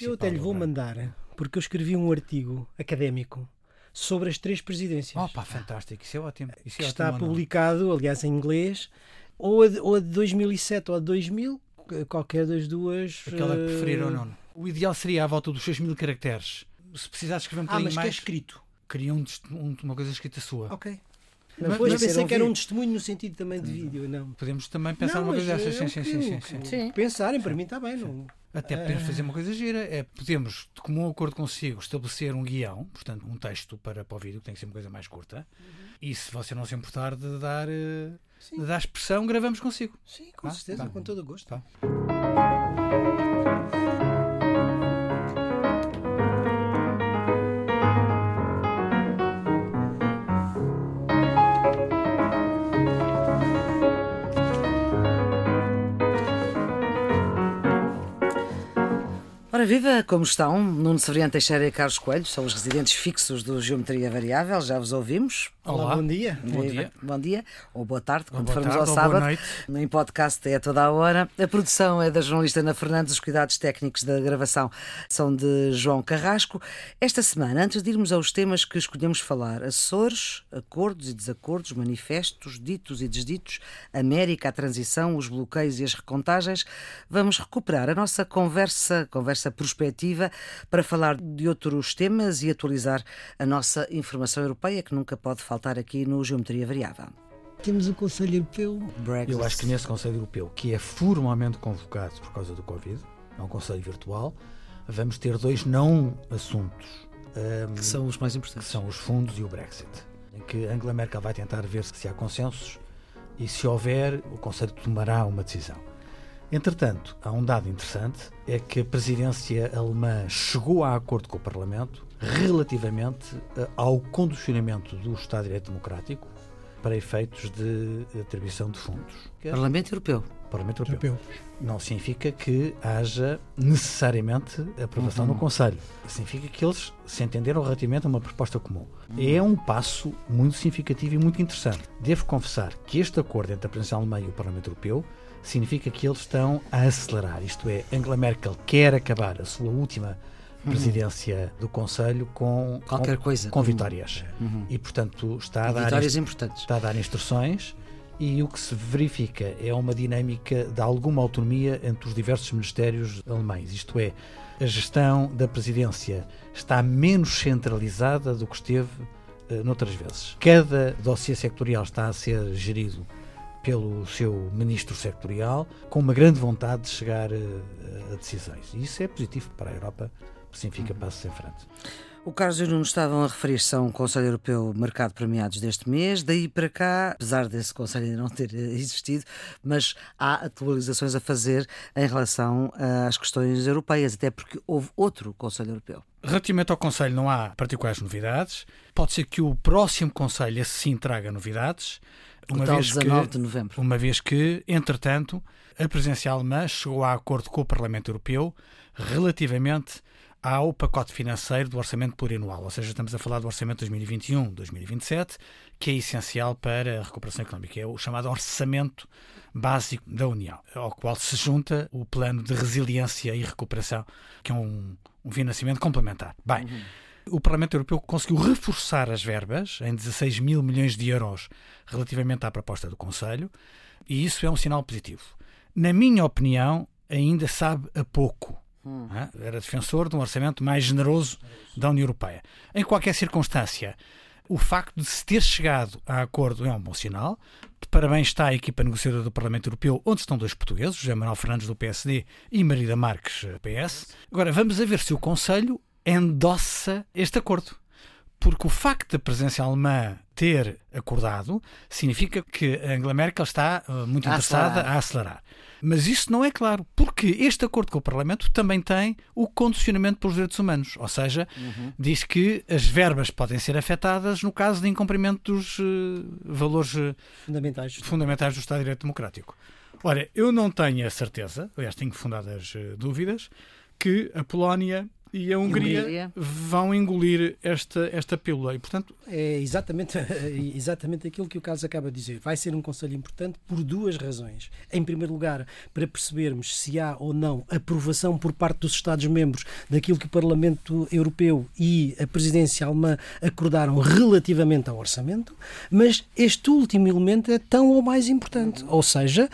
Eu até lhe vou mandar, porque eu escrevi um artigo académico sobre as três presidências. Opa, fantástico, isso é ótimo. Isso que é está ótimo, publicado, aliás, em inglês, ou a, de, ou a de 2007 ou a de 2000, qualquer das duas. Aquela que preferir ou eh, não. O ideal seria à volta dos 6 mil caracteres. Se precisares escrever um Ah, bocadinho mas que é escrito. queria um um- uma coisa escrita sua. Ok. Mas- Mas, depois mas pensei que era um testemunho no sentido também de vídeo, não. Podemos também pensar não, mas coisa dessas. é Sim, sim, que- sim, sim, que- sim. Pensarem, para mim está bem. Não. Até podemos fazer uma coisa gira, é podemos, de comum acordo consigo, estabelecer um guião, portanto, um texto para, para o vídeo, que tem que ser uma coisa mais curta, e se você não se importar de dar, eh, Sim. de dar expressão, gravamos consigo. Sim, com Ah, certeza, tá. com todo o gosto. Tá. Ora viva, como estão? Nuno Severiano Teixeira e Carlos Coelho são os residentes fixos do Geometria Variável, já vos ouvimos. Olá, bom dia. Bom dia. Bom dia, ou boa tarde, quando boa formos tarde, ao sábado. noite. Em podcast é a toda a hora. A produção é da jornalista Ana Fernandes, os cuidados técnicos da gravação são de João Carrasco. Esta semana, antes de irmos aos temas que escolhemos falar, Açores, acordos e desacordos, manifestos, ditos e desditos, América, a transição, os bloqueios e as recontagens, vamos recuperar a nossa conversa, conversa prospectiva, para falar de outros temas e atualizar a nossa informação europeia, que nunca pode faltar aqui no Geometria Variável. Temos o Conselho Europeu. Brexit. Eu acho que nesse Conselho Europeu, que é formalmente convocado por causa do Covid, é um Conselho virtual, vamos ter dois não assuntos, ahm, que são os mais que importantes. são os fundos e o Brexit, em que Angela Merkel vai tentar ver se há consensos e se houver, o Conselho tomará uma decisão. Entretanto, há um dado interessante, é que a presidência alemã chegou a acordo com o Parlamento relativamente eh, ao condicionamento do Estado de Direito Democrático para efeitos de atribuição de fundos. Parlamento Europeu. Parlamento Europeu. Não significa que haja necessariamente aprovação no Conselho. Significa que eles se entenderam relativamente a uma proposta comum. É um passo muito significativo e muito interessante. Devo confessar que este acordo entre a presidência alemã e o Parlamento Europeu significa que eles estão a acelerar. Isto é, Angela Merkel quer acabar a sua última presidência do Conselho com, Qualquer com, coisa. com Uhum. vitórias. E, portanto, está a dar Vitórias importantes. está a dar instruções e o que se verifica é uma dinâmica de alguma autonomia entre os diversos ministérios alemães. Isto é, a gestão da presidência está menos centralizada do que esteve eh, noutras vezes. Cada dossiê sectorial está a ser gerido pelo seu ministro sectorial com uma grande vontade de chegar eh, a decisões. E isso é positivo para a Europa, significa passos em frente. O Carlos e o Nuno estavam a referir-se a um Conselho Europeu marcado para meados deste mês. Daí para cá, apesar desse Conselho ainda não ter existido, mas há atualizações a fazer em relação às questões europeias, até porque houve outro Conselho Europeu. Relativamente ao Conselho, não há particulares novidades. Pode ser que o próximo Conselho, esse sim, traga novidades. O tal 19 de novembro. uma vez que, entretanto, a presidência alemã chegou a acordo com o Parlamento Europeu relativamente ao pacote financeiro do orçamento plurianual, ou seja, estamos a falar do orçamento 2021-2027, que é essencial para a recuperação económica, é o chamado orçamento básico da União, ao qual se junta o plano de resiliência e recuperação, que é um, um financiamento complementar. Bem, o Parlamento Europeu conseguiu reforçar as verbas em 16 mil milhões de euros relativamente à proposta do Conselho, e isso é um sinal positivo. Na minha opinião, ainda sabe a pouco. É? Era defensor de um orçamento mais generoso da União Europeia. Em qualquer circunstância, o facto de se ter chegado a acordo é um bom sinal. De parabéns está a equipa negociadora do Parlamento Europeu, onde estão dois portugueses, José Manuel Fernandes do PSD e Marida Marques, eh, PS. Agora, vamos a ver se o Conselho endossa este acordo. Porque o facto da presença alemã ter acordado significa que a Angela Merkel está eh, muito A interessada acelerar. a acelerar. Mas isso não é claro, porque este acordo com o Parlamento também tem o condicionamento pelos direitos humanos, ou seja, diz que as verbas podem ser afetadas no caso de incumprimento dos eh, valores eh, Fundamentais. fundamentais do Estado de Direito Democrático. Ora, eu não tenho a certeza, aliás, tenho fundadas eh, dúvidas, que a Polónia e a Hungria, Hungria, vão engolir esta, esta pílula. E, portanto... É exatamente, exatamente aquilo que o caso acaba de dizer. Vai ser um Conselho importante por duas razões. Em primeiro lugar, para percebermos se há ou não aprovação por parte dos Estados-membros daquilo que o Parlamento Europeu e a presidência alemã acordaram relativamente ao orçamento, mas este último elemento é tão ou mais importante. Ou seja,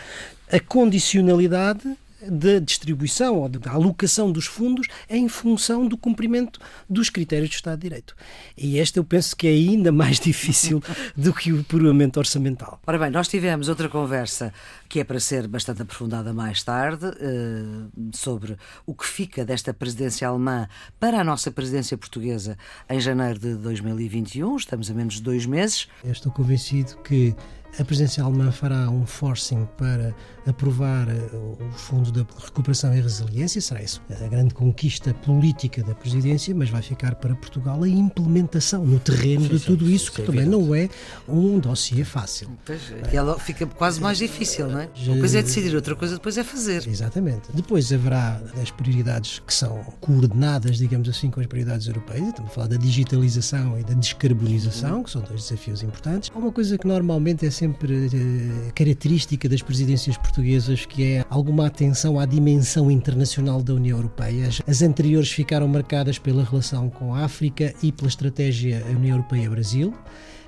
a condicionalidade da distribuição ou da alocação dos fundos em função do cumprimento dos critérios do Estado de Direito. E este eu penso que é ainda mais difícil do que o puramente orçamental. Ora bem, nós tivemos outra conversa que é para ser bastante aprofundada mais tarde eh, sobre o que fica desta presidência alemã para a nossa presidência portuguesa em janeiro de 2021. Estamos a menos de dois meses. Eu estou convencido que a presidência alemã fará um forcing para aprovar eh, o Fundo de Recuperação e Resiliência, será isso a grande conquista política da presidência, mas vai ficar para Portugal a implementação no terreno sim, de tudo sim, isso, que também não é um dossiê fácil. Pois, e ela fica quase mais difícil, não é? Uma coisa é decidir, outra coisa depois é fazer. Exatamente. Depois haverá as prioridades que são coordenadas, digamos assim, com as prioridades europeias. Estamos a falar da digitalização e da descarbonização, que são dois desafios importantes. Há uma coisa que normalmente é sempre uh, característica das presidências portuguesas, que é alguma atenção à dimensão internacional da União Europeia. As anteriores ficaram marcadas pela relação com a África e pela estratégia União Europeia-Brasil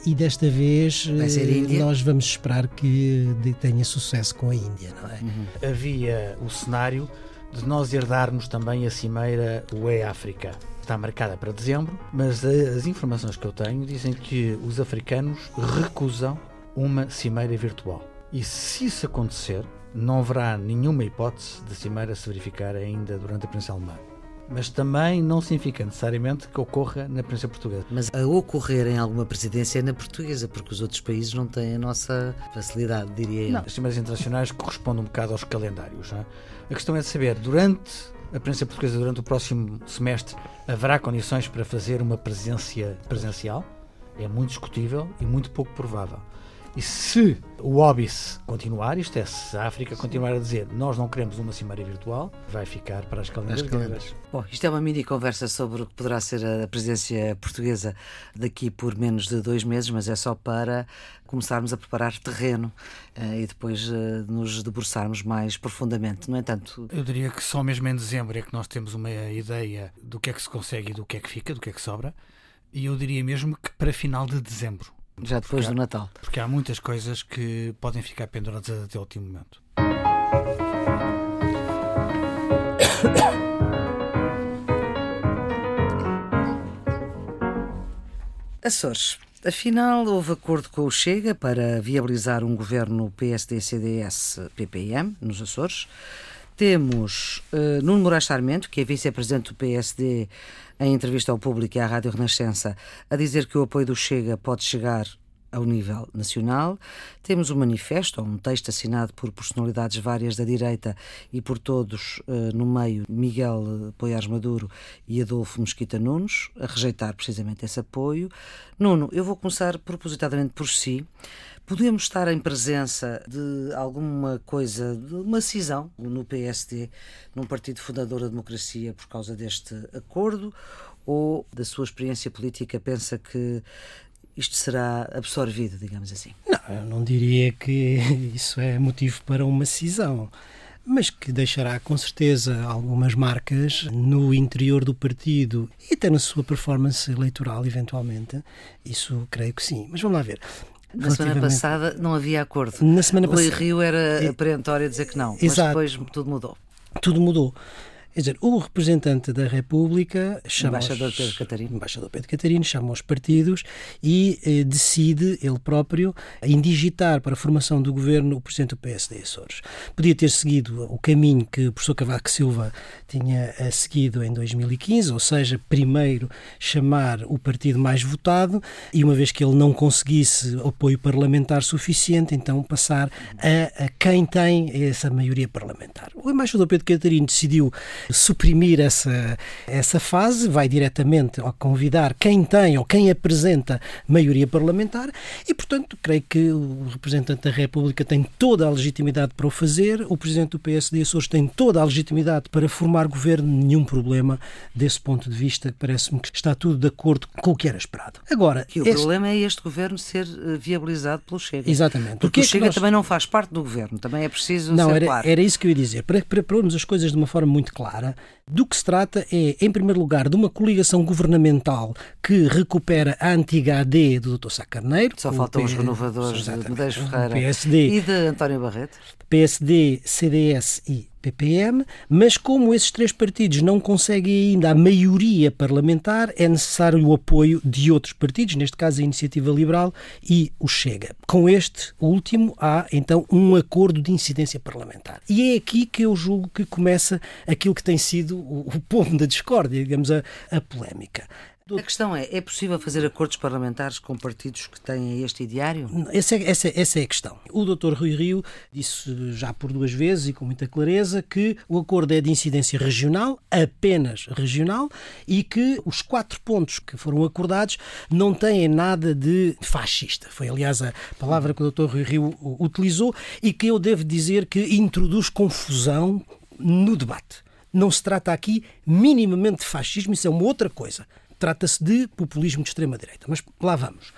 e desta vez eh, nós vamos esperar que tenha sucesso com a Índia, não é? Uhum. Havia o cenário de nós herdarmos também a cimeira UE-África. Está marcada para dezembro, mas as informações que eu tenho dizem que os africanos recusam uma cimeira virtual. E se isso acontecer, não haverá nenhuma hipótese de cimeira se verificar ainda durante a presença alemã. Mas também não significa necessariamente que ocorra na presidência portuguesa. Mas a ocorrer em alguma presidência é na portuguesa, porque os outros países não têm a nossa facilidade, diria eu. Não, as cimeiras internacionais correspondem um bocado aos calendários. É? A questão é de saber, durante a presidência portuguesa, durante o próximo semestre, haverá condições para fazer uma presença presencial? É muito discutível e muito pouco provável. E se o óbice continuar, isto é, se a África continuar a dizer nós não queremos uma cimeira virtual, vai ficar para as calendas Bom, isto é uma mini conversa sobre o que poderá ser a presidência portuguesa daqui por menos de dois meses, mas é só para começarmos a preparar terreno uh, e depois uh, nos debruçarmos mais profundamente. No entanto. Eu diria que só mesmo em dezembro é que nós temos uma ideia do que é que se consegue e do que é que fica, do que é que sobra. E eu diria mesmo que para final de dezembro. Já depois do Natal. porque há muitas coisas que podem ficar penduradas até o último momento. Açores. Afinal, houve acordo com o Chega para viabilizar um governo PSD-CDS-PPM nos Açores. Temos uh, Nuno Moraes Sarmento, que é vice-presidente do PSD, em entrevista ao público e à Rádio Renascença, a dizer que o apoio do Chega pode chegar ao nível nacional. Temos um manifesto, um texto assinado por personalidades várias da direita e por todos uh, no meio, Miguel Poiares Maduro e Adolfo Mesquita Nunes, a rejeitar precisamente esse apoio. Nuno, eu vou começar propositadamente por si. Podemos estar em presença de alguma coisa, de uma cisão no PSD, num partido fundador da democracia, por causa deste acordo? Ou, da sua experiência política, pensa que isto será absorvido, digamos assim? Não, eu não diria que isso é motivo para uma cisão mas que deixará com certeza algumas marcas no interior do partido e até na sua performance eleitoral, eventualmente. Isso creio que sim. Mas vamos lá ver. Na semana passada não havia acordo. Na semana Rui passada... Rio era perentório a dizer que não, Exato. mas depois tudo mudou. Tudo mudou. Quer dizer, o representante da República chama embaixador os, Pedro Catarino. embaixador Pedro Catarino chama os partidos e eh, decide ele próprio indigitar para a formação do governo o presidente do PSD Açores. Podia ter seguido o caminho que o professor Cavaco Silva tinha eh, seguido em 2015, ou seja, primeiro chamar o partido mais votado e uma vez que ele não conseguisse apoio parlamentar suficiente, então passar a, a quem tem essa maioria parlamentar. O embaixador Pedro Catarino decidiu suprimir essa, essa fase, vai diretamente ao convidar quem tem ou quem apresenta maioria parlamentar e, portanto, creio que o representante da República tem toda a legitimidade para o fazer, o presidente do PSD Açores tem toda a legitimidade para formar governo, nenhum problema desse ponto de vista, parece-me que está tudo de acordo com o que era esperado. Agora, e o este... problema é este governo ser eh, viabilizado pelo Chega. Exatamente. Porque o, o Chega nós... também não faz parte do governo, também é preciso não, ser era, claro. era isso que eu ia dizer. Para, para pormos as coisas de uma forma muito clara, do que se trata é, em primeiro lugar, de uma coligação governamental que recupera a antiga AD do Dr. Sá Carneiro. Só faltam os renovadores de Medeiros Ferreira PSD, e de António Barreto. PSD, CDS e PPM, mas como esses três partidos não conseguem ainda a maioria parlamentar, é necessário o apoio de outros partidos, neste caso a Iniciativa Liberal e o Chega. Com este último, há então um acordo de incidência parlamentar. E é aqui que eu julgo que começa aquilo que tem sido o, o pomo da discórdia, digamos, a, a polémica. A questão é, é possível fazer acordos parlamentares com partidos que têm este ideário? Essa é, essa, essa é a questão. O Dr. Rui Rio disse já por duas vezes e com muita clareza que o acordo é de incidência regional, apenas regional, e que os quatro pontos que foram acordados não têm nada de fascista. Foi, aliás, a palavra que o Dr. Rui Rio utilizou e que eu devo dizer que introduz confusão no debate. Não se trata aqui minimamente de fascismo, isso é uma outra coisa. Trata-se de populismo de extrema-direita. Mas lá vamos.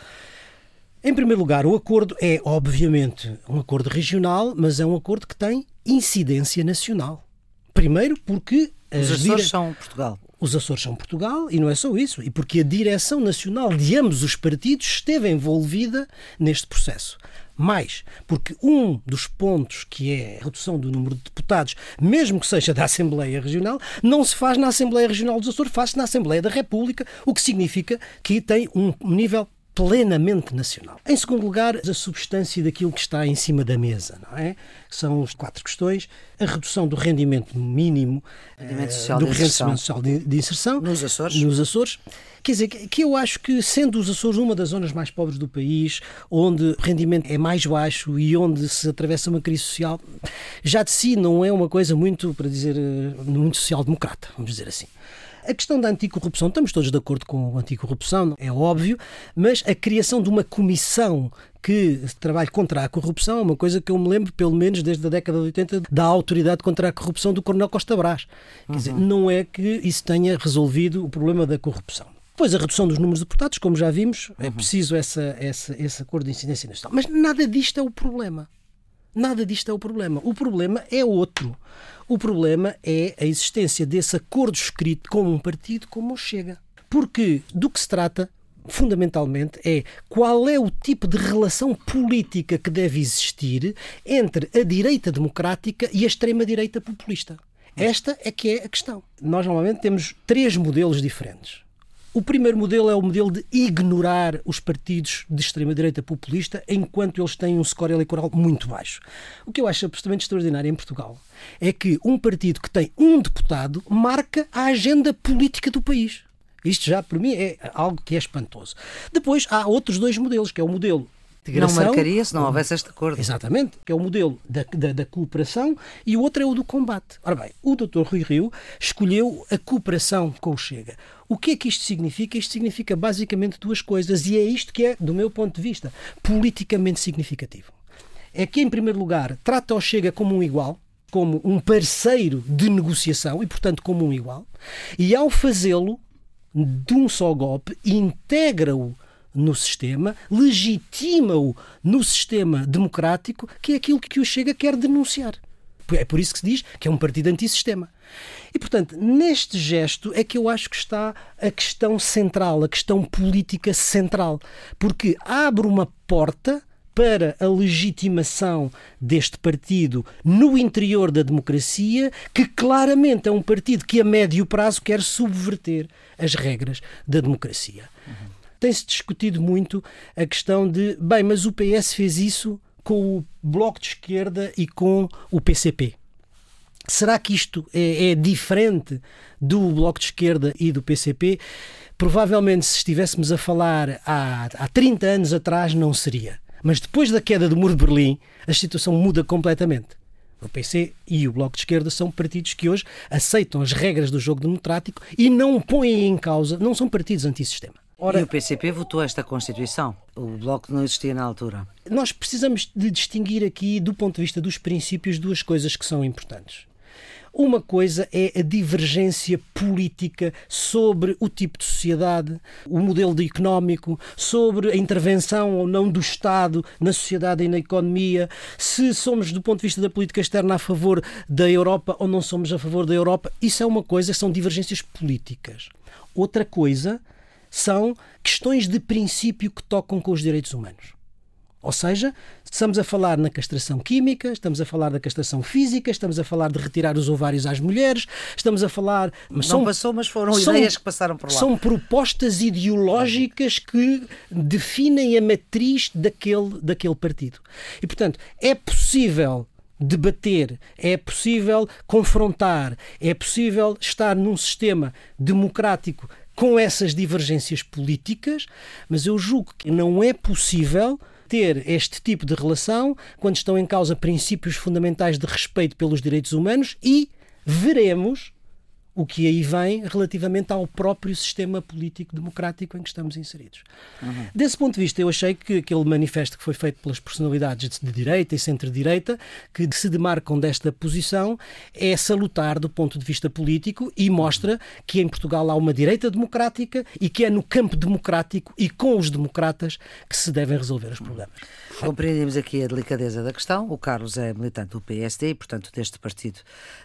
Em primeiro lugar, o acordo é, obviamente, um acordo regional, mas é um acordo que tem incidência nacional. Primeiro, porque. Os Açores são Portugal. Os Açores são Portugal e não é só isso, e porque a direção nacional de ambos os partidos esteve envolvida neste processo. Mais, porque um dos pontos que é a redução do número de deputados, mesmo que seja da Assembleia Regional, não se faz na Assembleia Regional dos Açores, faz-se na Assembleia da República, o que significa que tem um nível plenamente nacional. Em segundo lugar, a substância daquilo que está em cima da mesa, não é? São as quatro questões: a redução do rendimento mínimo, rendimento eh, social do de rendimento social de, de, inserção nos Açores. Nos Açores. Quer dizer, que eu acho que, sendo os Açores uma das zonas mais pobres do país, onde o rendimento é mais baixo e onde se atravessa uma crise social, já de si não é uma coisa muito, para dizer, eh, muito social-democrata, vamos dizer assim. A questão da anticorrupção, estamos todos de acordo com a anticorrupção, é óbvio, mas a criação de uma comissão que trabalhe contra a corrupção é uma coisa que eu me lembro, pelo menos desde a década de 80, da autoridade contra a corrupção do Coronel Costa Brás. Quer dizer, uhum. não é que isso tenha resolvido o problema da corrupção. Depois, a redução dos números de deputados, como já vimos, é uhum. é preciso essa, essa, esse acordo de incidência nacional. Mas nada disto é o problema. Nada disto é o problema. O problema é outro. O problema é a existência desse acordo escrito com um partido como o Chega. Porque do que se trata, fundamentalmente, é qual é o tipo de relação política que deve existir entre a direita democrática e a extrema-direita populista. Esta é que é a questão. Nós normalmente temos três modelos diferentes. O primeiro modelo é o modelo de ignorar os partidos de extrema-direita populista enquanto eles têm um score eleitoral muito baixo. O que eu acho absolutamente extraordinário em Portugal é que um partido que tem um deputado marca a agenda política do país. Isto já, para mim, é algo que é espantoso. Depois há outros dois modelos, que é o modelo integração. Não marcaria se não houvesse este acordo. Exatamente, que é o modelo da, da, da, cooperação e o outro é o do combate. Ora bem, o Dr. Rui Rio escolheu a cooperação com o Chega. O que é que isto significa? Isto significa basicamente duas coisas e é isto que é, do meu ponto de vista, politicamente significativo. É que, em primeiro lugar, trata o Chega como um igual, como um parceiro de negociação e, portanto, como um igual, e ao fazê-lo, de um só golpe, integra-o no sistema, legitima-o no sistema democrático, que é aquilo que o Chega quer denunciar. É por isso que se diz que é um partido antissistema. E, portanto, neste gesto é que eu acho que está a questão central, a questão política central, porque abre uma porta para a legitimação deste partido no interior da democracia, que claramente é um partido que a médio prazo quer subverter as regras da democracia. Uhum tem-se discutido muito a questão de, bem, mas o PS fez isso com o Bloco de Esquerda e com o PCP. Será que isto é, é diferente do Bloco de Esquerda e do PCP? Provavelmente, se estivéssemos a falar há, há 30 anos atrás, não seria. Mas depois da queda do Muro de Berlim, a situação muda completamente. O PC e o Bloco de Esquerda são partidos que hoje aceitam as regras do jogo democrático e não põem em causa, não são partidos antissistema. Ora, e o PCP votou esta Constituição. O Bloco não existia na altura. Nós precisamos de distinguir aqui, do ponto de vista dos princípios, duas coisas que são importantes. Uma coisa é a divergência política sobre o tipo de sociedade, o modelo de económico, sobre a intervenção ou não do Estado na sociedade e na economia, se somos, do ponto de vista da política externa, a favor da Europa ou não somos a favor da Europa. Isso é uma coisa, são divergências políticas. Outra coisa são questões de princípio que tocam com os direitos humanos. Ou seja, estamos a falar na castração química, estamos a falar da castração física, estamos a falar de retirar os ovários às mulheres, estamos a falar. Mas não passou, mas foram são, ideias que passaram por lá. São propostas ideológicas que definem a matriz daquele, daquele partido. E, portanto, é possível debater, é possível confrontar, é possível estar num sistema democrático com essas divergências políticas, mas eu julgo que não é possível ter este tipo de relação quando estão em causa princípios fundamentais de respeito pelos direitos humanos e veremos o que aí vem relativamente ao próprio sistema político democrático em que estamos inseridos. Uhum. Desse ponto de vista, eu achei que aquele manifesto que foi feito pelas personalidades de direita e centro-direita, que se demarcam desta posição, é salutar do ponto de vista político e mostra que em Portugal há uma direita democrática e que é no campo democrático e com os democratas que se devem resolver os problemas. Compreendemos aqui a delicadeza da questão. O Carlos é militante do PSD e, portanto, deste partido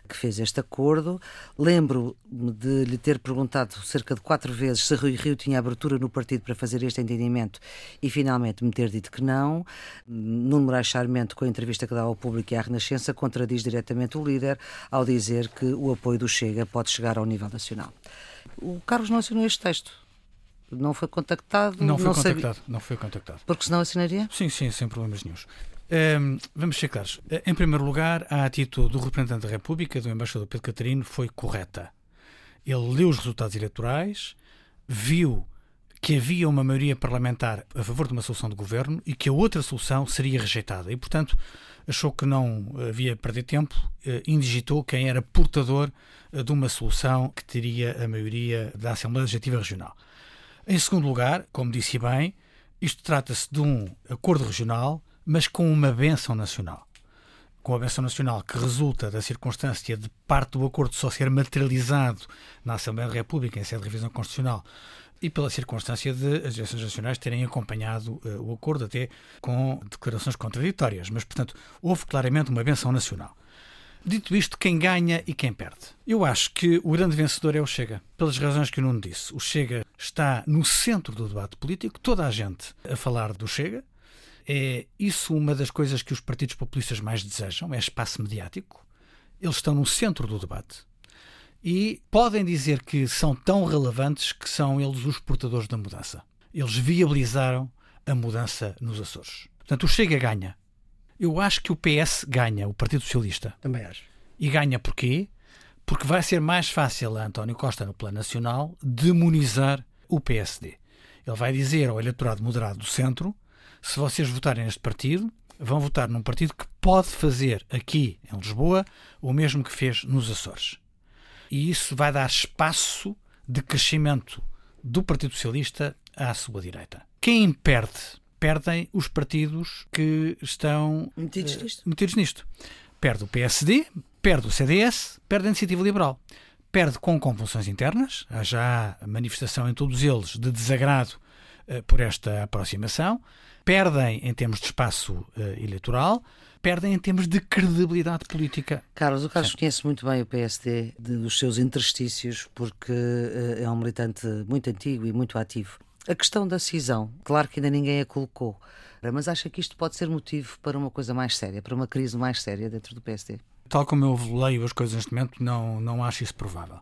que fez este acordo. Lembro-me de lhe ter perguntado cerca de quatro vezes se Rui Rio tinha abertura no partido para fazer este entendimento e, finalmente, me ter dito que não. Nuno Moraes Charmento, com a entrevista que dá ao público e à Renascença, contradiz diretamente o líder ao dizer que o apoio do Chega pode chegar ao nível nacional. O Carlos não assinou este texto não foi contactado? Não foi não contactado, sabia... não foi contactado. Porque senão assinaria? Sim, sim, sem problemas nenhums. Um, ehm, vamos ser claros. Em primeiro lugar, a atitude do representante da República, do embaixador Pedro Catarino, foi correta. Ele leu os resultados eleitorais, viu que havia uma maioria parlamentar a favor de uma solução de governo e que a outra solução seria rejeitada. E, portanto, achou que não havia perder tempo, eh, indigitou quem era portador eh, de uma solução que teria a maioria da Assembleia Legislativa Regional. Em segundo lugar, como disse bem, isto trata-se de um acordo regional, mas com uma benção nacional. Com a benção nacional que resulta da circunstância de parte do acordo só ser materializado na Assembleia da República, em sede de revisão constitucional, e pela circunstância de as eleições nacionais terem acompanhado uh, o acordo até com declarações contraditórias. Mas, portanto, houve claramente uma benção nacional. Dito isto, quem ganha e quem perde? Eu acho que o grande vencedor é o Chega, pelas razões que o Nuno disse. O Chega está no centro do debate político, toda a gente a falar do Chega. É isso uma das coisas que os partidos populistas mais desejam, é espaço mediático. Eles estão no centro do debate. E podem dizer que são tão relevantes que são eles os portadores da mudança. Eles viabilizaram a mudança nos Açores. Portanto, o Chega ganha eu acho que o PS ganha, o Partido Socialista. Também acho. E ganha porquê? Porque vai ser mais fácil a António Costa, no plano nacional, demonizar o PSD. Ele vai dizer ao eleitorado moderado do centro: se vocês votarem neste partido, vão votar num partido que pode fazer aqui em Lisboa o mesmo que fez nos Açores. E isso vai dar espaço de crescimento do Partido Socialista à sua direita. Quem perde perdem os partidos que estão metidos, uh, nisto. metidos nisto. Perde o PSD, perde o CDS, perde a Iniciativa Liberal. Perde com convulsões internas, há já manifestação em todos eles de desagrado uh, por esta aproximação. Perdem em termos de espaço uh, eleitoral, perdem em termos de credibilidade política. Carlos, o Carlos Sim. conhece muito bem o PSD, de, dos seus interstícios, porque uh, é um militante muito antigo e muito ativo. A questão da cisão, claro que ainda ninguém a colocou, mas acha que isto pode ser motivo para uma coisa mais séria, para uma crise mais séria dentro do PSD? Tal como eu leio as coisas neste momento, não, não acho isso provável.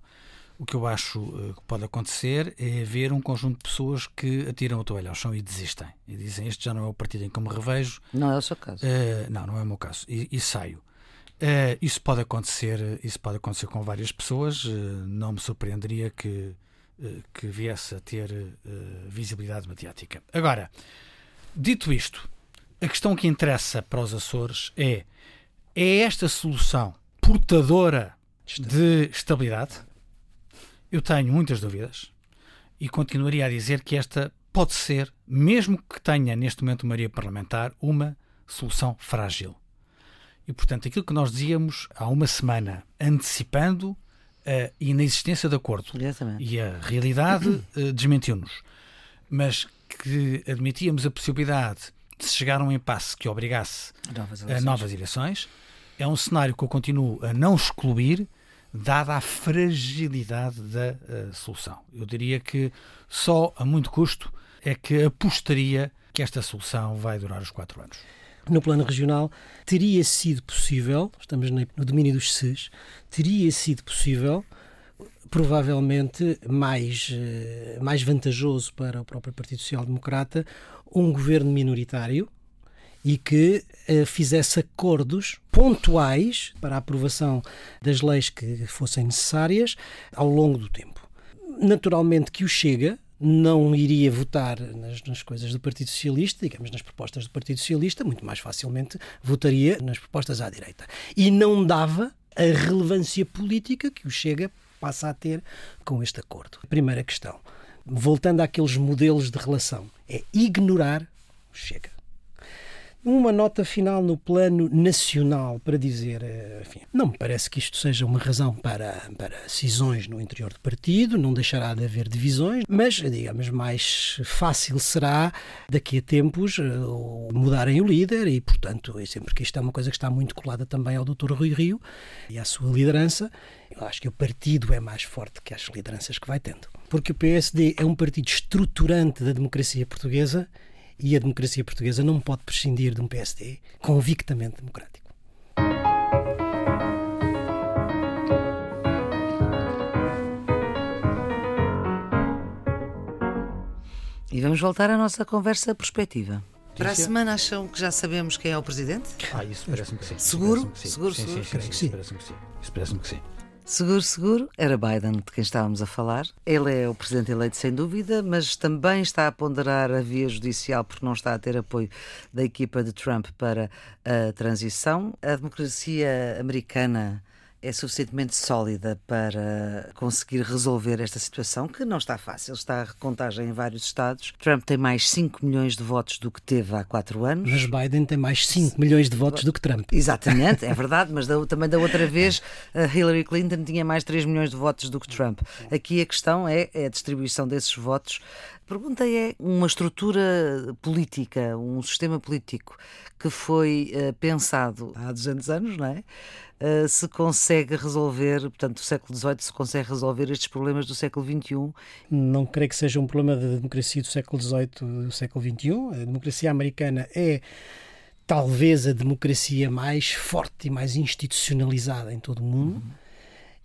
O que eu acho uh, que pode acontecer é haver um conjunto de pessoas que atiram o toalho ao chão e desistem. E dizem: Este já não é o partido em que eu me revejo. Não é o seu caso. Uh, não, não é o meu caso. E, e saio. Uh, isso pode acontecer, isso pode acontecer com várias pessoas. não me surpreenderia que eh, que viesse a ter uh, visibilidade mediática. Agora, dito isto, a questão que interessa para os Açores é É esta solução portadora de estabilidade? Eu tenho muitas dúvidas e continuaria a dizer que esta pode ser, mesmo que tenha neste momento maioria parlamentar, uma solução frágil. E, portanto, aquilo que nós dizíamos há uma semana, antecipando a inexistência de acordo Exatamente. e a realidade uh, desmentiu-nos, mas que admitíamos a possibilidade de se chegar a um impasse que obrigasse Novas a novas eleições, é um cenário que eu continuo a não excluir, dada a fragilidade da uh, solução. Eu diria que só a muito custo é que apostaria que esta solução vai durar os quatro anos. No plano regional, teria sido possível, estamos no domínio dos SES, teria sido possível, provavelmente mais, eh, mais vantajoso para o próprio Partido Social Democrata, um governo minoritário e que uh, fizesse acordos pontuais para a aprovação das leis que fossem necessárias ao longo do tempo. Naturalmente que o Chega não iria votar nas, nas, coisas do Partido Socialista, digamos, nas propostas do Partido Socialista, muito mais facilmente votaria nas propostas à direita. E não dava a relevância política que o Chega passa a ter com este acordo. Primeira questão. Voltando àqueles modelos de relação, é ignorar o Chega. Uma nota final no plano nacional para dizer, eh, enfim, não me parece que isto seja uma razão para, para cisões no interior do partido, não deixará de haver divisões, mas, digamos, mais fácil será daqui a tempos eh, mudarem o líder e, portanto, sempre que isto é uma coisa que está muito colada também ao Dr. Rui Rio e à sua liderança. Eu acho que o partido é mais forte que as lideranças que vai tendo. Porque o PSD é um partido estruturante da democracia portuguesa e a democracia portuguesa não pode prescindir de um PSD convictamente democrático. E vamos voltar à nossa conversa perspectiva. Para a semana acham que já sabemos quem é o presidente? Ah, isso parece-me que sim. Seguro? Sim. Seguro, sim, seguro? Sim, Sim. Isso parece-me que sim. Isso parece-me que sim. Seguro, seguro, era Biden de quem estávamos a falar. Ele é o presidente eleito sem dúvida, mas também está a ponderar a via judicial porque não está a ter apoio da equipa de Trump para a transição. A democracia americana é suficientemente sólida para conseguir resolver esta situação, que não está fácil. Está a recontagem em vários estados. Trump tem mais 5 milhões de votos do que teve há 4 anos. Mas Biden tem mais 5 milhões de votos do que Trump. Exatamente, é verdade, mas da- também da outra vez Hillary Clinton tinha mais 3 milhões de votos do que Trump. Aqui a questão é, é a distribuição desses votos. A pergunta é uma estrutura política, um sistema político que foi eh, pensado há 200 anos, não é? Eh, se consegue resolver, portanto, do século XVIII, se consegue resolver estes problemas do século XXI. Não creio que seja um problema da democracia do século XVIII do século XXI. A democracia americana é talvez a democracia mais forte e mais institucionalizada em todo o mundo.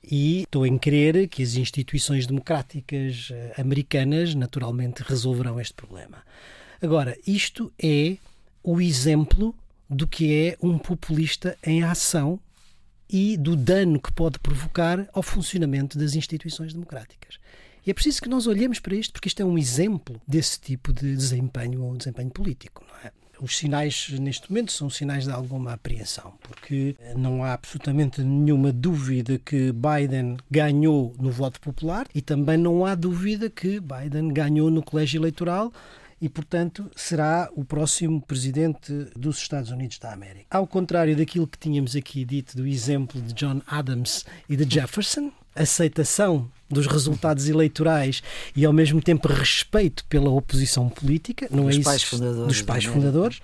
E estou em crer que as instituições democráticas eh, americanas naturalmente resolverão este problema. Agora, isto é o exemplo do que é um populista em ação e do dano que pode provocar ao funcionamento das instituições democráticas. E é preciso que nós olhemos para isto, porque isto é um exemplo desse tipo de desempenho ou desempenho político, não é? Os sinais neste momento são sinais de alguma apreensão, porque não há absolutamente nenhuma dúvida que Biden ganhou no voto popular e também não há dúvida que Biden ganhou no colégio eleitoral e, portanto, será o próximo presidente dos Estados Unidos da América. Ao contrário daquilo que tínhamos aqui dito do exemplo de John Adams e de Jefferson, aceitação dos resultados eleitorais e ao mesmo tempo respeito pela oposição política, não Dos é isso? pais fundadores dos pais fundadores,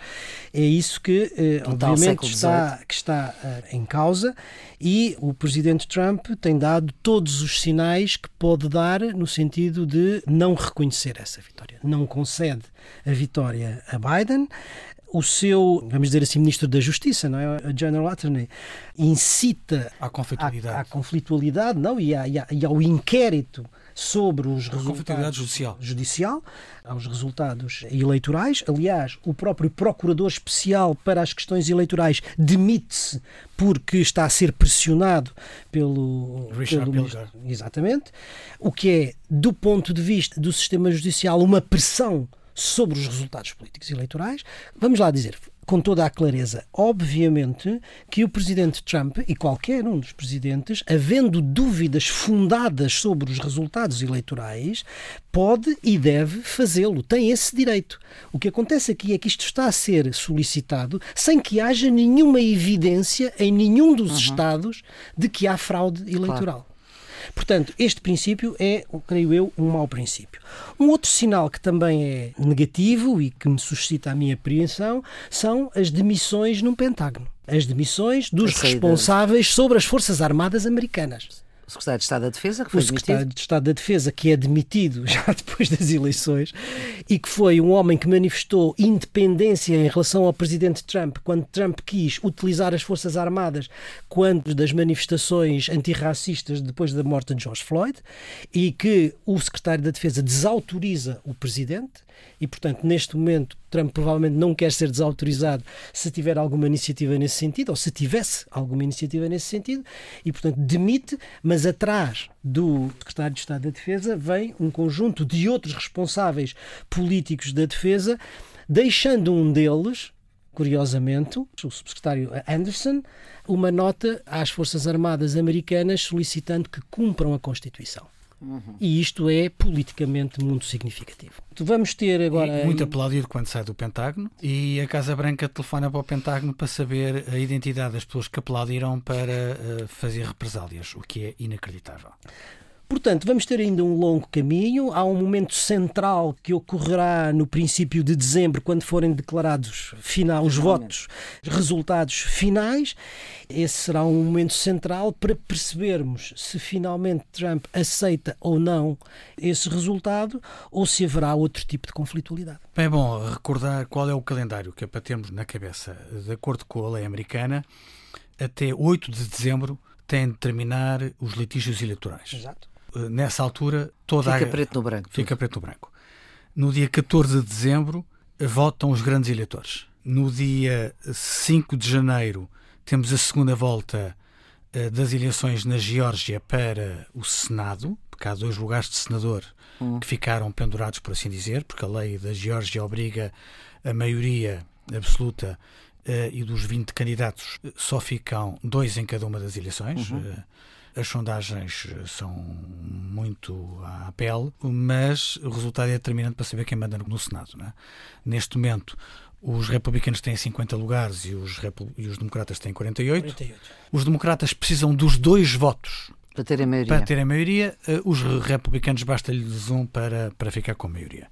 é isso que eh, obviamente está, que está eh, em causa e o presidente Trump tem dado todos os sinais que pode dar no sentido de não reconhecer essa vitória, não concede a vitória a Biden. O seu, vamos dizer assim, ministro da Justiça, não é? A General Attorney, incita À conflitualidade. à, à conflitualidade não? E, à- e à- e ao inquérito sobre os resultados conflitualidade judicial. judicial, aos resultados eleitorais. Aliás, o próprio procurador especial para as questões eleitorais demite-se porque está a ser pressionado pelo Richard pelo Pilger. Exatamente. O que é, do ponto de vista do sistema judicial, uma pressão sobre os resultados políticos e eleitorais. Vamos lá dizer, com toda a clareza. Obviamente que o presidente Trump e qualquer um dos presidentes, havendo dúvidas fundadas sobre os resultados eleitorais, pode e deve fazê-lo, tem esse direito. O que acontece aqui é que isto está a ser solicitado sem que haja nenhuma evidência em nenhum dos uhum. estados de que há fraude eleitoral. Claro. Portanto, este princípio é, creio eu, um mau princípio. Um outro sinal que também é negativo e que me suscita a minha apreensão são as demissões no Pentágono. As demissões dos responsáveis sobre as Forças Armadas Americanas o secretário de Estado da Defesa, que foi o secretário demitido. de Estado da Defesa, que é demitido já depois das eleições, e que foi um homem que manifestou independência em relação ao presidente Trump, quando Trump quis utilizar as Forças Armadas quando das manifestações antirracistas depois da morte de George Floyd, e que o secretário da Defesa desautoriza o presidente e, portanto, neste momento, Trump provavelmente não quer ser desautorizado se tiver alguma iniciativa nesse sentido, ou se tivesse alguma iniciativa nesse sentido, e, portanto, demite, mas atrás do secretário de Estado da Defesa vem um conjunto de outros responsáveis políticos da defesa, deixando um deles, curiosamente, o subsecretário Anderson, uma nota às Forças Armadas americanas solicitando que cumpram a Constituição. Uhum. E isto é politicamente muito significativo. Vamos ter agora. E muito aplaudido quando sai do Pentágono e a Casa Branca telefona para o Pentágono para saber a identidade das pessoas que aplaudiram para uh, fazer represálias, o que é inacreditável. Portanto, vamos ter ainda um longo caminho. Há um momento central que ocorrerá no princípio de dezembro, quando forem declarados final, os votos, resultados finais. Esse será um momento central para percebermos se finalmente Trump aceita ou não esse resultado ou se haverá outro tipo de conflitualidade. Bem, bom, recordar qual é o calendário que é para termos na cabeça. De acordo com a lei americana, até 8 de dezembro têm de terminar os litígios eleitorais. Exato. Eh, nessa altura toda fica a... preto no branco. Fica tudo. preto no branco. No dia 14 de dezembro votam os grandes eleitores. No dia 5 de janeiro temos a segunda volta uh, das eleições na Geórgia para o Senado, porque há dois lugares de senador hum. que ficaram pendurados, por assim dizer, porque a lei da Geórgia obriga a maioria absoluta uh, e dos 20 candidatos só ficam dois em cada uma das eleições. Uhum. Uh, as sondagens são muito à pele, mas o resultado é determinante para saber quem manda no Senado. É? Neste momento, os republicanos têm 50 lugares e os, e os democratas têm 48. 48. Os democratas precisam dos dois votos para terem a maioria. Para terem a maioria, eh, os republicanos basta-lhes um para, para ficar com a maioria.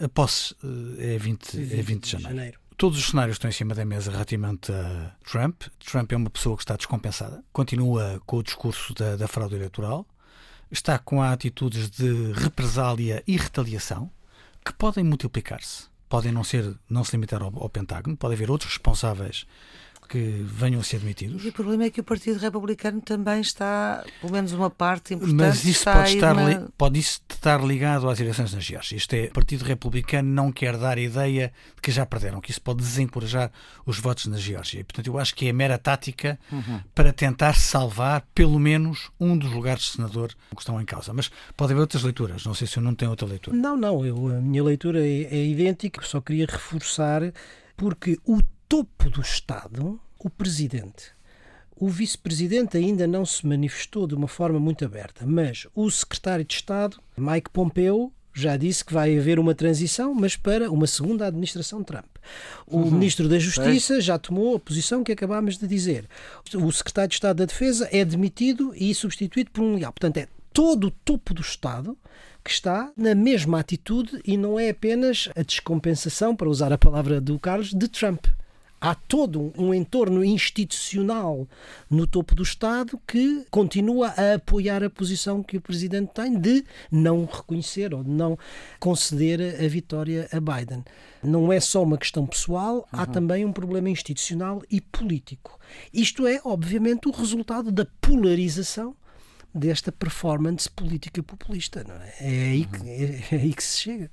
A posse eh, é 20, é 20 de janeiro. Todos os cenários estão em cima da mesa relativamente a Trump. Trump é uma pessoa que está descompensada, continua com o discurso da, da fraude eleitoral, está com atitudes de represália e retaliação que podem multiplicar-se. Podem não, ser, não se limitar ao, ao Pentágono, pode haver outros responsáveis que venham a ser admitidos. E o problema é que o Partido Republicano também está, pelo menos uma parte importante, Mas isso pode estar, uma... pode isso estar ligado às eleições na Geórgia. Isto é, o Partido Republicano não quer dar a ideia de que já perderam, que isso pode desencorajar os votos na Geórgia. E, portanto, eu acho que é mera tática uhum. para tentar salvar pelo menos um dos lugares de senador que estão em causa. Mas pode haver outras leituras. Não sei se eu não tenho outra leitura. Não, não. Eu, a minha leitura é, é idêntica. Só queria reforçar porque o topo do Estado, o presidente. O vice-presidente ainda não se manifestou de uma forma muito aberta, mas o secretário de Estado, Mike Pompeo, já disse que vai haver uma transição, mas para uma segunda administração Trump. O uhum. Ministro da Justiça já tomou a posição que acabámos de dizer. O Secretário de Estado da Defesa é demitido e substituído por um leal. Portanto, é todo o topo do Estado que está na mesma atitude e não é apenas a descompensação, para usar a palavra do Carlos, de Trump há todo um entorno institucional no topo do Estado que continua a apoiar a posição que o Presidente tem de não reconhecer ou de não conceder a vitória a Biden. Não é só uma questão pessoal, uhum. há também um problema institucional e político. Isto é, obviamente, o resultado da polarização desta performance política populista. Não é? É, aí que, é, é aí que se chega.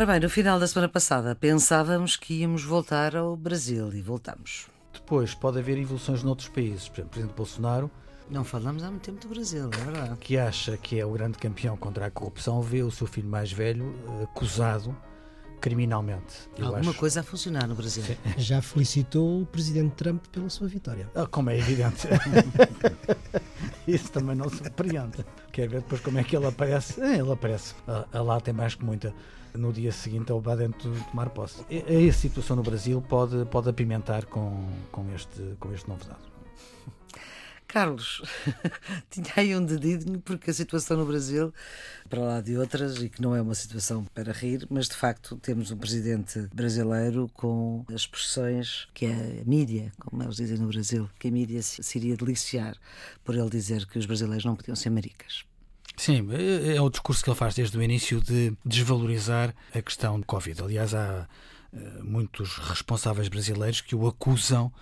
Ora bem, no final da semana passada pensávamos que íamos voltar ao Brasil e voltamos. Depois pode haver evoluções noutros países. Por exemplo, o Presidente Bolsonaro Não falamos há muito tempo do Brasil, é verdade. Que acha que é o grande campeão contra a corrupção, vê o seu filho mais velho acusado criminalmente. Alguma acho. coisa a funcionar no Brasil. Sim. Já felicitou o presidente Trump pela sua vitória. Ah, como é evidente. Isso também não surpreende. Ver depois como é que ele aparece? É, ele aparece. A, lá tem mais que muita. No dia seguinte ao Biden tomar posse. E, a situação no Brasil pode, pode apimentar com, com, este, com este novo dado. Carlos, tinha aí um dedinho porque a situação no Brasil, para lá de outras, e que não é uma situação para rir, mas de facto temos um presidente brasileiro com expressões que a mídia, como eles dizem no Brasil, que a mídia se iria deliciar por ele dizer que os brasileiros não podiam ser maricas. Sim, é, é o discurso que ele faz desde o início de desvalorizar a questão do Covid. Aliás, há eh, muitos responsáveis brasileiros que o acusam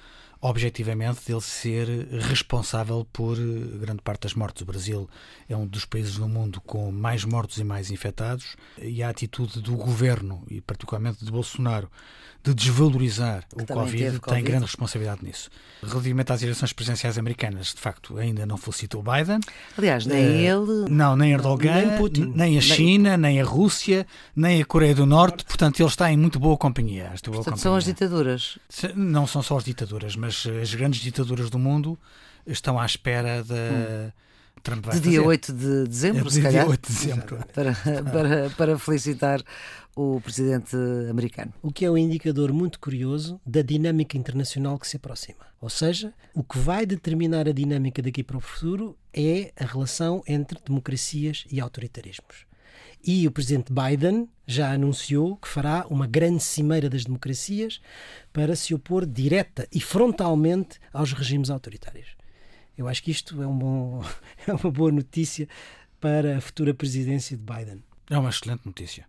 objetivamente dele ser responsável por eh, grande parte das mortes. O Brasil é um dos países no mundo com mais mortos e mais infectados e a atitude do governo e particularmente de Bolsonaro de desvalorizar que o COVID, tem grande responsabilidade nisso. Relativamente às eleições presidenciais americanas, de facto, ainda não felicitou Biden. Aliás, nem uh, ele. Não, nem Erdogan, nem, Putin, nem a China, nem... nem... a Rússia, nem a Coreia do Norte. Portanto, ele está em muito boa companhia. Boa portanto, companhia. são as ditaduras. Não são só as ditaduras, mas as grandes ditaduras do mundo estão à espera da. Hum Trump vai de dia fazer. 8 de dezembro, é, se calhar. Dia 8 de dezembro. Para, para, para felicitar o presidente americano. O que é um indicador muito curioso da dinâmica internacional que se aproxima. Ou seja, o que vai determinar a dinâmica daqui para o futuro é a relação entre democracias e autoritarismos. E o presidente Biden já anunciou que fará uma grande cimeira das democracias para se opor direta e frontalmente aos regimes autoritários. Eu acho que isto é, um bom, é uma boa notícia para a futura presidência de Biden. É uma excelente notícia.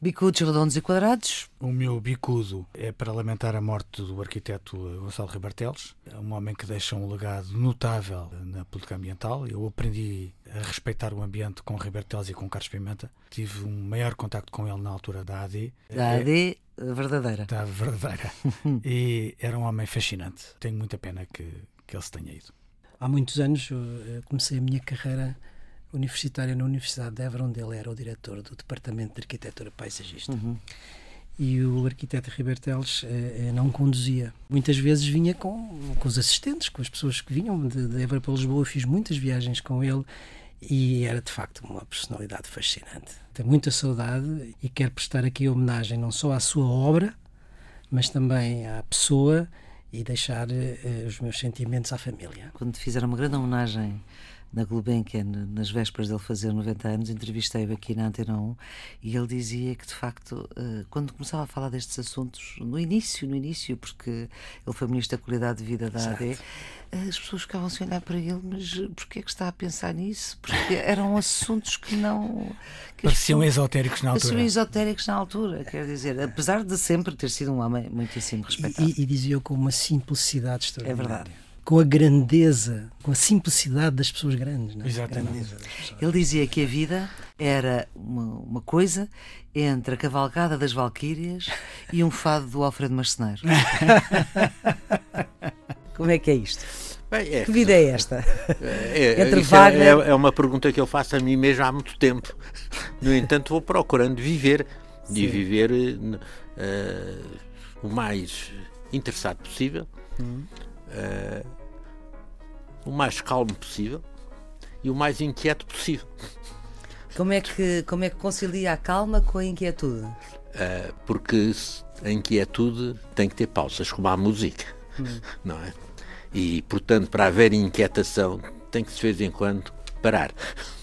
Bicudos redondos e quadrados. O meu bicudo é para lamentar a morte do arquiteto Gonçalo Ribarteles, um homem que deixa um legado notável na política ambiental. Eu aprendi a respeitar o ambiente com Ribarteles e com Carlos Pimenta. Tive um maior contacto com ele na altura da AD. Da AD verdadeira. Da verdadeira. e era um homem fascinante. Tenho muita pena que, que ele se tenha ido. Há muitos anos eu comecei a minha carreira universitária na Universidade de Évora, onde ele era o diretor do Departamento de Arquitetura Paisagista. Uhum. E o arquiteto Riberteles eh, eh, não conduzia. Muitas vezes vinha com, com os assistentes, com as pessoas que vinham de, de Évora para Lisboa. Fiz muitas viagens com ele e era de facto uma personalidade fascinante. Tenho muita saudade e quero prestar aqui homenagem não só à sua obra, mas também à pessoa e deixar eh, os meus sentimentos à família. Quando fizeram uma grande homenagem na Gulbenkian, nas vésperas dele fazer 90 anos, entrevistei-o aqui na Antena 1 e ele dizia que, de facto, eh, quando começava a falar destes assuntos, no início, no início, porque ele foi Ministro da Qualidade de Vida da Exato. AD, as pessoas ficavam a olhar para ele, mas porquê é que está a pensar nisso? Porque eram assuntos que não. Que pareciam pessoas, esotéricos na altura. Pareciam esotéricos na altura, quer dizer, apesar de sempre ter sido um homem muitíssimo respeitado. E, e, e dizia com uma simplicidade extraordinária. É verdade com a grandeza, com a simplicidade das pessoas grandes. Não é? Exatamente. Ele dizia que a vida era uma, uma, coisa entre a cavalgada das Valquírias e um fado do Alfredo Marceneiro. Como é que é isto? Bem, é, que vida é esta? É, é entre vaga... é, é, uma pergunta que eu faço a mim mesmo há muito tempo. No entanto, vou procurando viver Sim. e viver uh, o mais interessado possível. Hum. Uh, o mais calmo possível e o mais inquieto possível. Como é que, como é que concilia a calma com a inquietude? Uh, porque a inquietude tem que ter pausas, como a música, hum. não é? E, portanto, para haver inquietação, tem que de vez em quando parar.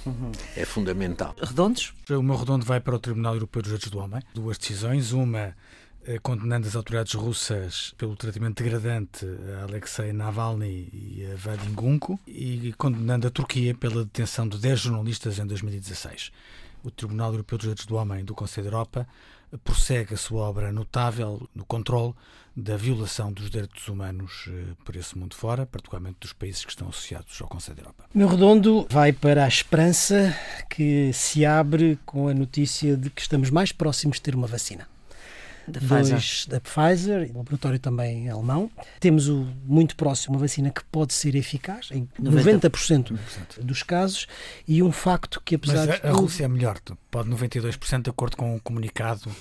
Uhum. É fundamental. Redondos? O meu redondo vai para o Tribunal Europeu dos Direitos do Homem. Duas decisões. Uma condenando as autoridades russas pelo tratamento degradante a Alexei Navalny e a Vadim Gunko e condenando a Turquia pela detenção de 10 jornalistas em 2016. O Tribunal Europeu dos Direitos do Homem do Conselho da Europa prossegue a sua obra notável no controle da violação dos direitos humanos eh, por esse mundo fora, particularmente dos países que estão associados ao Conselho da Europa. Meu redondo vai para a esperança que se abre com a notícia de que estamos mais próximos de ter uma vacina. Da Pfizer. da Pfizer, laboratório também alemão. Temos o muito próximo uma vacina que pode ser eficaz em 90%, 90% dos casos e um facto que apesar Mas a, a Rússia é melhor, pode 92% de acordo com o um comunicado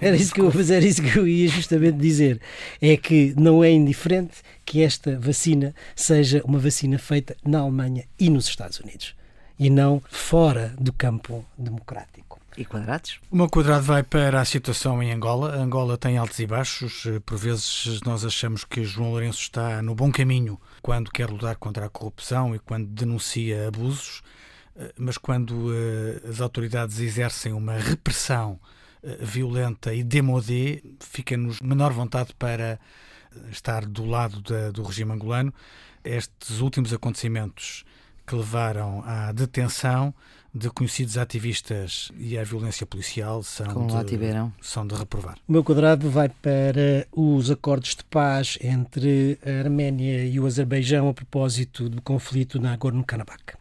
era isso, que eu, era isso que eu ia justamente dizer. É que não é indiferente que esta vacina seja uma vacina feita na Alemanha e nos Estados Unidos e não fora do campo democrático. E quadrados? O meu quadrado vai para a situação em Angola. A Angola tem altos e baixos. Por vezes nós achamos que João Lourenço está no bom caminho quando quer lutar contra a corrupção e quando denuncia abusos, mas quando uh, as autoridades exercem uma repressão violenta e demodé, fica-nos menor vontade para estar do lado da, do regime angolano. Estes últimos acontecimentos que levaram à detenção de conhecidos ativistas e à violência policial são, de, são de reprovar. O meu quadrado vai para os acordos de paz entre a Arménia e o Azerbaijão a propósito do conflito na Nagorno-Karabakh.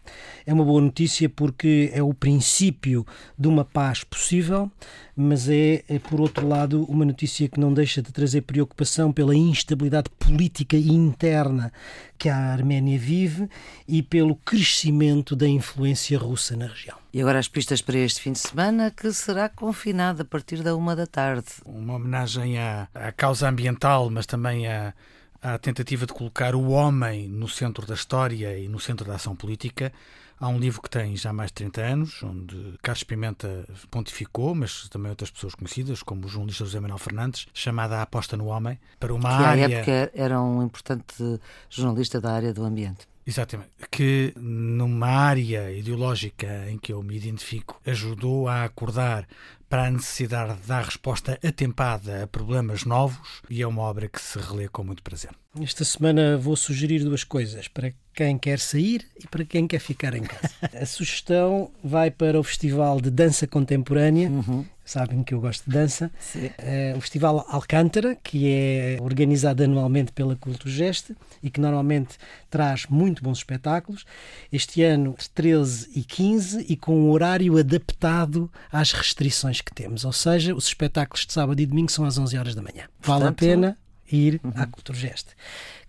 É uma boa notícia porque é o princípio de uma paz possível, mas é, é, por outro lado, uma notícia que não deixa de trazer preocupação pela instabilidade política interna que a Arménia vive e pelo crescimento da influência russa na região. E agora as pistas para este fim de semana, que será confinado a partir da uma da tarde. Uma homenagem à, à causa ambiental, mas também à, à tentativa de colocar o homem no centro da história e no centro da ação política. Há um livro que tem já mais de 30 anos, onde Carlos Pimenta pontificou, mas também outras pessoas conhecidas, como o jornalista José Manuel Fernandes, chamada A Aposta no Homem, para uma que área... Que época era um importante jornalista da área do ambiente. Exatamente. Que numa área ideológica em que eu me identifico, ajudou a acordar para a necessidade de dar resposta atempada a problemas novos e é uma obra que se relê com muito prazer. Esta semana vou sugerir duas coisas para quem quer sair e para quem quer ficar em casa. a sugestão vai para o Festival de Dança Contemporânea. Uhum. Sabem que eu gosto de dança. É, o Festival Alcântara, que é organizado anualmente pela Culturgeste e que normalmente traz muito bons espetáculos. Este ano, 13 e 15, e com um horário adaptado às restrições que temos. Ou seja, os espetáculos de sábado e domingo são às 11 horas da manhã. Vale Portanto, a pena ir uhum. à Culturgeste.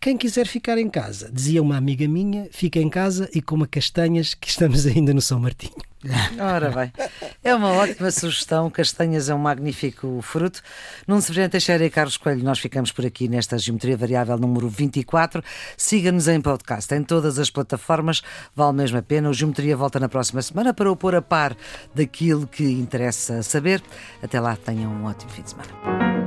Quem quiser ficar em casa, dizia uma amiga minha, fica em casa e coma castanhas, que estamos ainda no São Martinho. Ora bem, é uma ótima sugestão. Castanhas é um magnífico fruto. Nuno Severino Teixeira e Carlos Coelho, nós ficamos por aqui nesta Geometria Variável número 24. Siga-nos em podcast, em todas as plataformas, vale mesmo a pena. O Geometria volta na próxima semana para o pôr a par daquilo que interessa saber. Até lá, tenham um ótimo fim de semana.